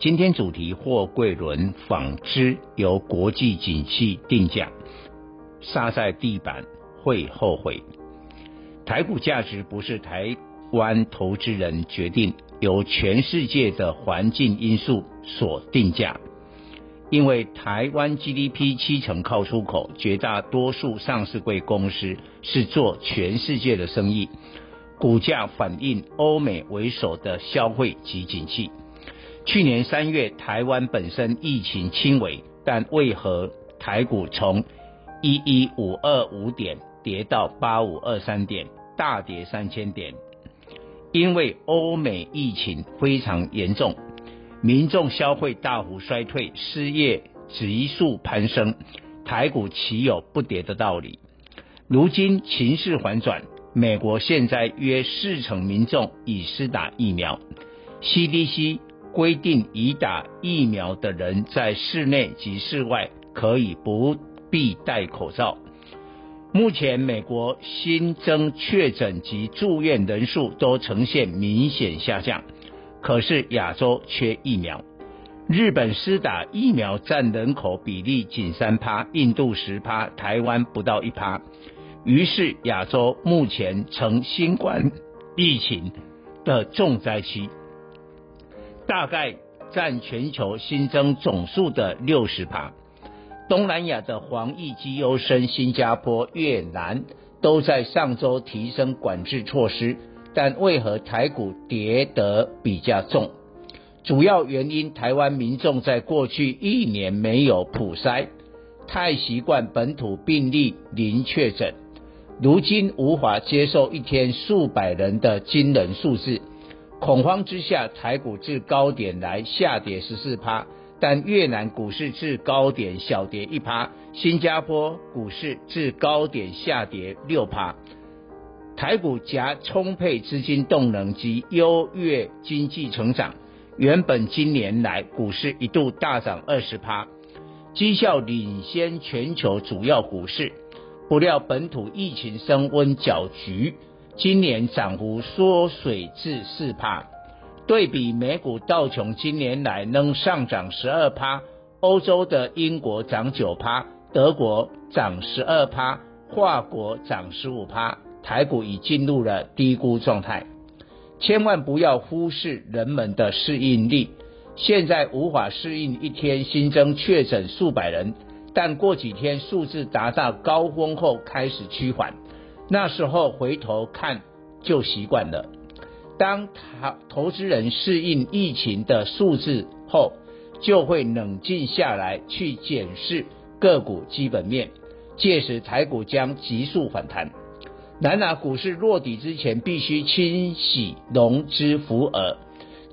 今天主题：货柜轮纺织由国际景气定价，杀在地板会后悔。台股价值不是台湾投资人决定，由全世界的环境因素所定价。因为台湾 GDP 七成靠出口，绝大多数上市柜公司是做全世界的生意。股价反映欧美为首的消费及景气。去年三月，台湾本身疫情轻微，但为何台股从一一五二五点跌到八五二三点，大跌三千点？因为欧美疫情非常严重，民众消费大幅衰退，失业急速攀升，台股岂有不跌的道理？如今情势反转。美国现在约四成民众已施打疫苗，CDC 规定已打疫苗的人在室内及室外可以不必戴口罩。目前美国新增确诊及住院人数都呈现明显下降，可是亚洲缺疫苗。日本施打疫苗占人口比例仅三趴，印度十趴，台湾不到一趴。于是，亚洲目前呈新冠疫情的重灾区，大概占全球新增总数的六十趴。东南亚的防疫极优生，新加坡、越南都在上周提升管制措施，但为何台股跌得比较重？主要原因，台湾民众在过去一年没有普筛，太习惯本土病例零确诊。如今无法接受一天数百人的惊人数字，恐慌之下，台股至高点来下跌十四趴，但越南股市至高点小跌一趴，新加坡股市至高点下跌六趴。台股夹充沛资金动能及优越经济成长，原本今年来股市一度大涨二十趴，绩效领先全球主要股市。不料本土疫情升温搅局，今年涨幅缩水至四趴。对比美股道琼今年来能上涨十二趴，欧洲的英国涨九趴，德国涨十二趴，法国涨十五趴，台股已进入了低估状态。千万不要忽视人们的适应力，现在无法适应一天新增确诊数百人。但过几天数字达到高峰后开始趋缓，那时候回头看就习惯了。当投投资人适应疫情的数字后，就会冷静下来去检视个股基本面，届时台股将急速反弹。然而股市落底之前，必须清洗融资浮额。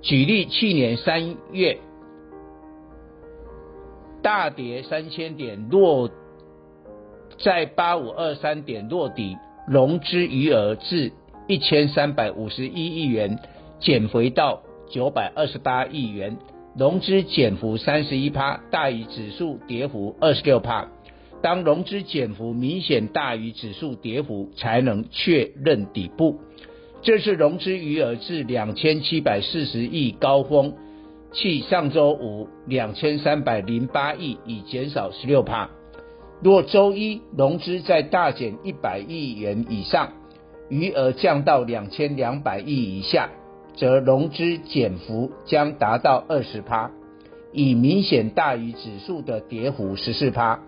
举例，去年三月。大跌三千点，落在八五二三点落底，融资余额至一千三百五十一亿元，减回到九百二十八亿元，融资减幅三十一趴，大于指数跌幅二十六趴。当融资减幅明显大于指数跌幅，才能确认底部。这次融资余额至两千七百四十亿高峰。去上周五两千三百零八亿，已减少十六趴。若周一融资再大减一百亿元以上，余额降到两千两百亿以下，则融资减幅将达到二十趴，已明显大于指数的跌幅十四趴。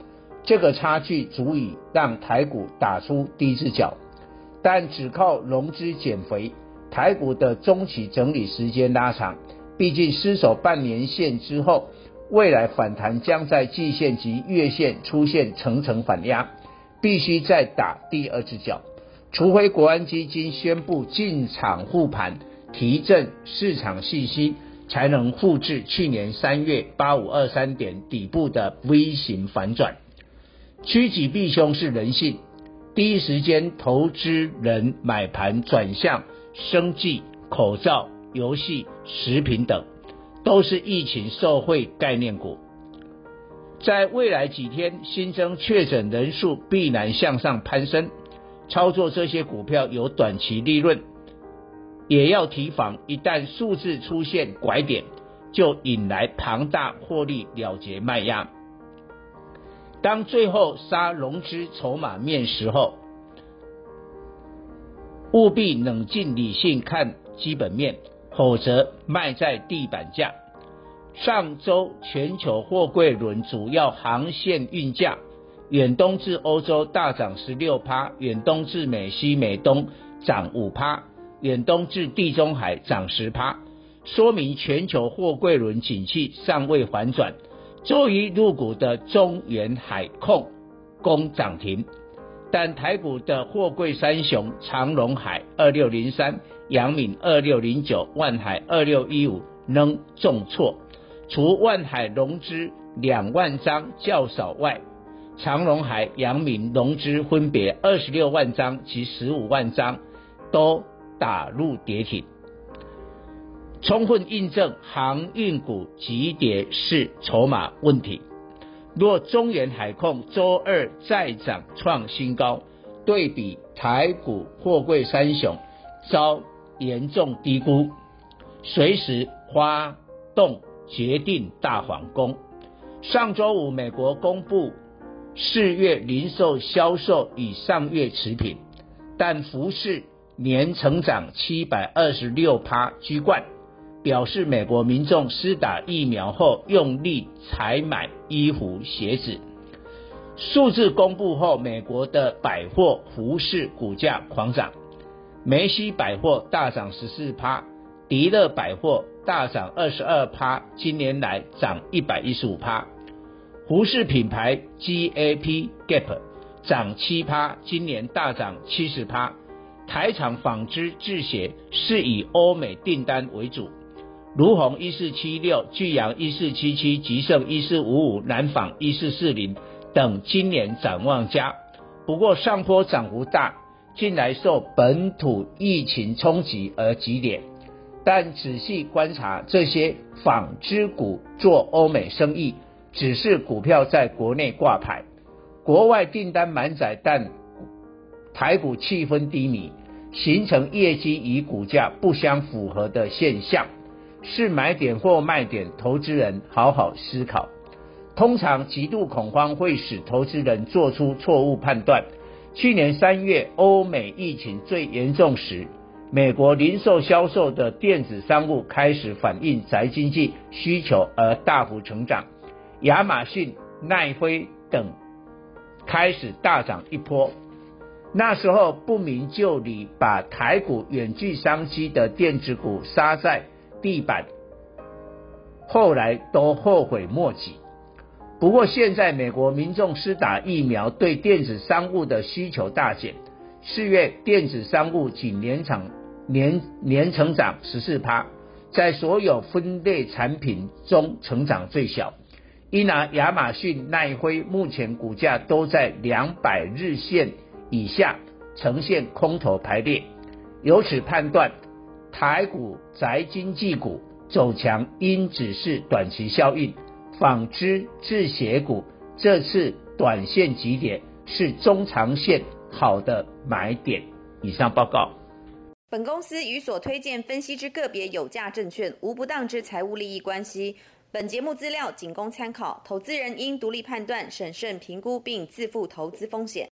这个差距足以让台股打出第一只脚，但只靠融资减肥，台股的中期整理时间拉长。毕竟失守半年线之后，未来反弹将在季线及月线出现层层反压，必须再打第二只脚。除非国安基金宣布进场护盘，提振市场信心，才能复制去年三月八五二三点底部的 V 型反转。趋吉避凶是人性，第一时间投资人买盘转向生计、口罩、游戏、食品等，都是疫情受惠概念股。在未来几天，新增确诊人数必然向上攀升，操作这些股票有短期利润，也要提防一旦数字出现拐点，就引来庞大获利了结卖压。当最后杀融资筹码面时候，务必冷静理性看基本面，否则卖在地板价。上周全球货柜轮主要航线运价，远东至欧洲大涨十六趴，远东至美西美东涨五趴，远东至地中海涨十趴，说明全球货柜轮景气尚未反转。周一入股的中远海控攻涨停，但台股的货柜三雄长荣海二六零三、阳明二六零九、万海二六一五仍重挫。除万海融资两万张较少外，长荣海、阳明融资分别二十六万张及十五万张，都打入跌停，充分印证航运股急跌是筹码问题。若中原海控周二再涨创新高，对比台股货柜三雄遭严重低估，随时发动。决定大反攻。上周五，美国公布四月零售销售与上月持平，但服饰年成长七百二十六趴居冠，表示美国民众施打疫苗后用力采买衣服鞋子。数字公布后，美国的百货服饰股价狂涨，梅西百货大涨十四趴，迪乐百货。大涨二十二趴，今年来涨一百一十五趴。服饰品牌 GAP Gap 涨七趴，今年大涨七十趴。台厂纺织制鞋是以欧美订单为主，卢鸿一四七六、巨阳一四七七、吉盛一四五五、南纺一四四零等今年展望佳。不过上坡涨幅大，近来受本土疫情冲击而急跌。但仔细观察这些纺织股做欧美生意，只是股票在国内挂牌，国外订单满载，但台股气氛低迷，形成业绩与股价不相符合的现象，是买点或卖点，投资人好好思考。通常极度恐慌会使投资人做出错误判断。去年三月欧美疫情最严重时，美国零售销售的电子商务开始反映宅经济需求而大幅成长，亚马逊、奈飞等开始大涨一波。那时候不明就里，把台股远距商机的电子股杀在地板，后来都后悔莫及。不过现在美国民众施打疫苗，对电子商务的需求大减。四月电子商务仅年长年年成长十四趴，在所有分类产品中成长最小。一拿亚马逊、奈辉目前股价都在两百日线以下，呈现空头排列。由此判断，台股宅经济股走强，应只是短期效应。纺织制鞋股这次短线急跌，是中长线好的买点。以上报告。本公司与所推荐分析之个别有价证券无不当之财务利益关系。本节目资料仅供参考，投资人应独立判断、审慎评估并自负投资风险。